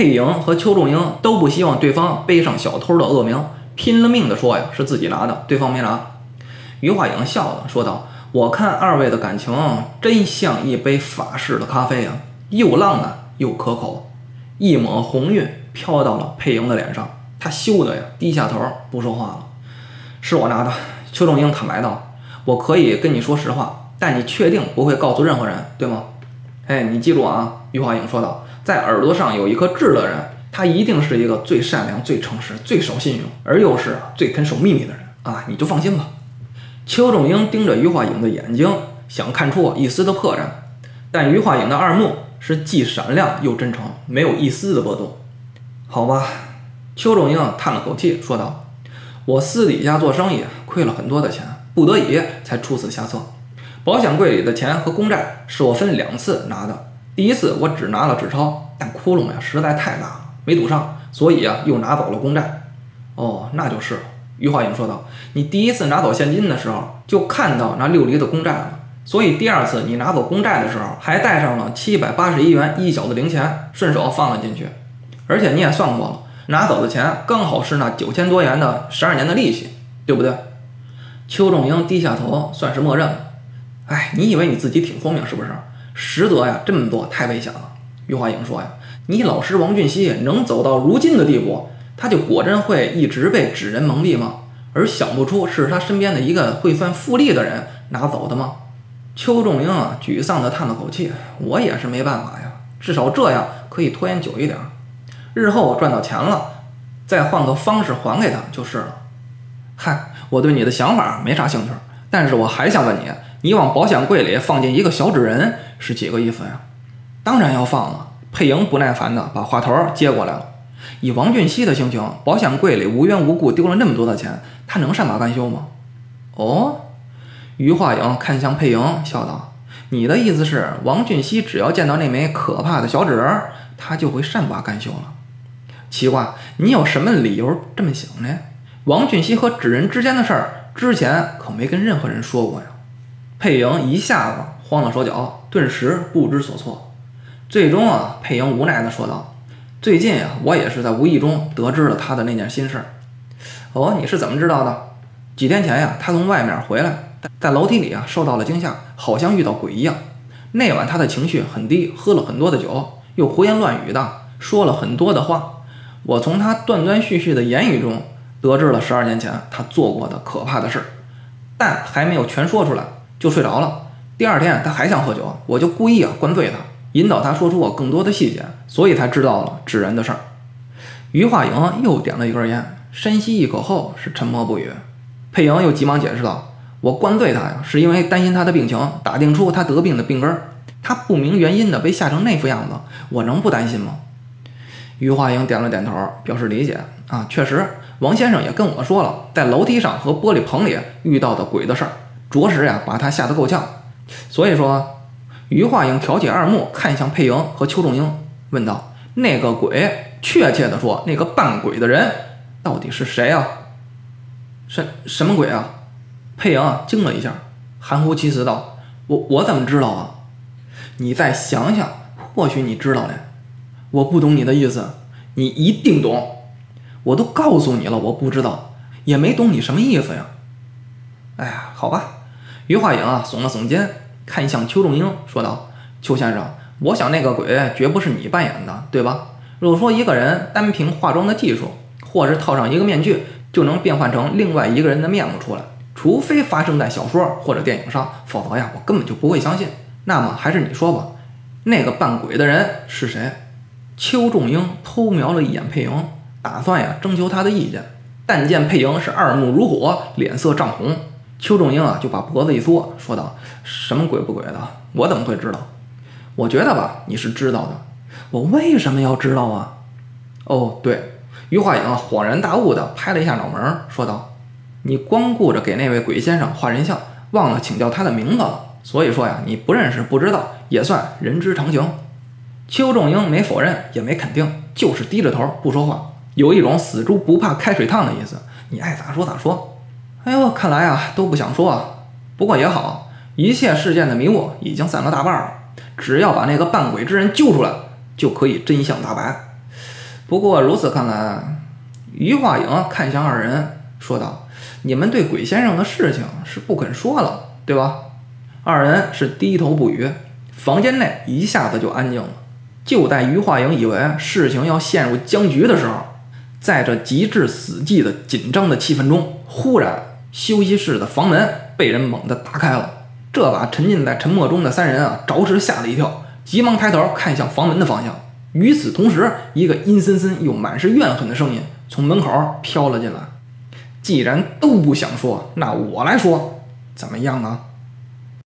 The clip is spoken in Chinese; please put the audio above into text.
佩莹和邱仲英都不希望对方背上小偷的恶名，拼了命的说呀是自己拿的，对方没拿。于化影笑了，说道：“我看二位的感情真像一杯法式的咖啡呀，又浪漫又可口。”一抹红晕飘到了佩莹的脸上，她羞得呀低下头不说话了。是我拿的，邱仲英坦白道：“我可以跟你说实话，但你确定不会告诉任何人，对吗？”哎，你记住啊，于化影说道：“在耳朵上有一颗痣的人，他一定是一个最善良、最诚实、最守信用，而又是最肯守秘密的人啊！你就放心吧。”邱仲英盯着于化影的眼睛，想看出一丝的破绽，但于化影的二目是既闪亮又真诚，没有一丝的波动。好吧，邱仲英叹了口气说道：“我私底下做生意亏了很多的钱，不得已才出此下策。保险柜里的钱和公债是我分两次拿的，第一次我只拿了纸钞，但窟窿呀实在太大了，没堵上，所以啊又拿走了公债。哦，那就是了。”于化影说道：“你第一次拿走现金的时候，就看到那六厘的公债了，所以第二次你拿走公债的时候，还带上了七百八十一元一小的零钱，顺手放了进去。而且你也算过了，拿走的钱刚好是那九千多元的十二年的利息，对不对？”邱仲英低下头，算是默认了。哎，你以为你自己挺聪明是不是？实则呀，这么做太危险了。余华影说呀：“你老师王俊熙能走到如今的地步。”他就果真会一直被纸人蒙蔽吗？而想不出是他身边的一个会算复利的人拿走的吗？邱仲英啊，沮丧地叹了口气：“我也是没办法呀，至少这样可以拖延久一点。日后赚到钱了，再换个方式还给他就是了。”嗨，我对你的想法没啥兴趣，但是我还想问你，你往保险柜里放进一个小纸人是几个意思呀？当然要放了。佩莹不耐烦地把话头接过来了。以王俊熙的性情，保险柜里无缘无故丢了那么多的钱，他能善罢甘休吗？哦，于化影看向佩莹，笑道：“你的意思是，王俊熙只要见到那枚可怕的小纸人，他就会善罢甘休了？奇怪，你有什么理由这么想呢？王俊熙和纸人之间的事儿，之前可没跟任何人说过呀。”佩莹一下子慌了手脚，顿时不知所措。最终啊，佩莹无奈地说道。最近呀，我也是在无意中得知了他的那件心事。哦，你是怎么知道的？几天前呀，他从外面回来，在楼梯里啊受到了惊吓，好像遇到鬼一样。那晚他的情绪很低，喝了很多的酒，又胡言乱语的说了很多的话。我从他断断续续的言语中得知了十二年前他做过的可怕的事，但还没有全说出来就睡着了。第二天他还想喝酒，我就故意啊灌醉他。引导他说出我更多的细节，所以才知道了纸人的事儿。于化莹又点了一根烟，深吸一口后是沉默不语。佩莹又急忙解释道：“我灌醉他呀，是因为担心他的病情，打听出他得病的病根儿。他不明原因的被吓成那副样子，我能不担心吗？”于化莹点了点头，表示理解。啊，确实，王先生也跟我说了，在楼梯上和玻璃棚里遇到的鬼的事儿，着实呀把他吓得够呛。所以说。于化英挑起二目，看向佩莹和邱仲英，问道：“那个鬼，确切的说，那个扮鬼的人，到底是谁啊？什什么鬼啊？”佩莹啊惊了一下，含糊其辞道：“我我怎么知道啊？你再想想，或许你知道呢。我不懂你的意思，你一定懂。我都告诉你了，我不知道，也没懂你什么意思呀。哎呀，好吧。”于化影啊耸了耸肩。看向邱仲英说道：“邱先生，我想那个鬼绝不是你扮演的，对吧？如果说一个人单凭化妆的技术，或是套上一个面具，就能变换成另外一个人的面目出来，除非发生在小说或者电影上，否则呀，我根本就不会相信。那么还是你说吧，那个扮鬼的人是谁？”邱仲英偷瞄了一眼佩莹，打算呀征求她的意见，但见佩莹是二目如火，脸色涨红。邱仲英啊，就把脖子一缩，说道：“什么鬼不鬼的？我怎么会知道？我觉得吧，你是知道的。我为什么要知道啊？哦，对。”于化影恍然大悟地拍了一下脑门，说道：“你光顾着给那位鬼先生画人像，忘了请教他的名字了。所以说呀，你不认识不知道，也算人之常情。”邱仲英没否认，也没肯定，就是低着头不说话，有一种死猪不怕开水烫的意思。你爱咋说咋说。哎呦，看来啊都不想说啊，不过也好，一切事件的迷雾已经散了大半了。只要把那个扮鬼之人救出来，就可以真相大白。不过如此看来，余化影看向二人，说道：“你们对鬼先生的事情是不肯说了，对吧？”二人是低头不语。房间内一下子就安静了。就在余化影以为事情要陷入僵局的时候，在这极致死寂的紧张的气氛中，忽然休息室的房门被人猛地打开了。这把沉浸在沉默中的三人啊，着实吓了一跳，急忙抬头看向房门的方向。与此同时，一个阴森森又满是怨恨的声音从门口飘了进来：“既然都不想说，那我来说，怎么样呢？”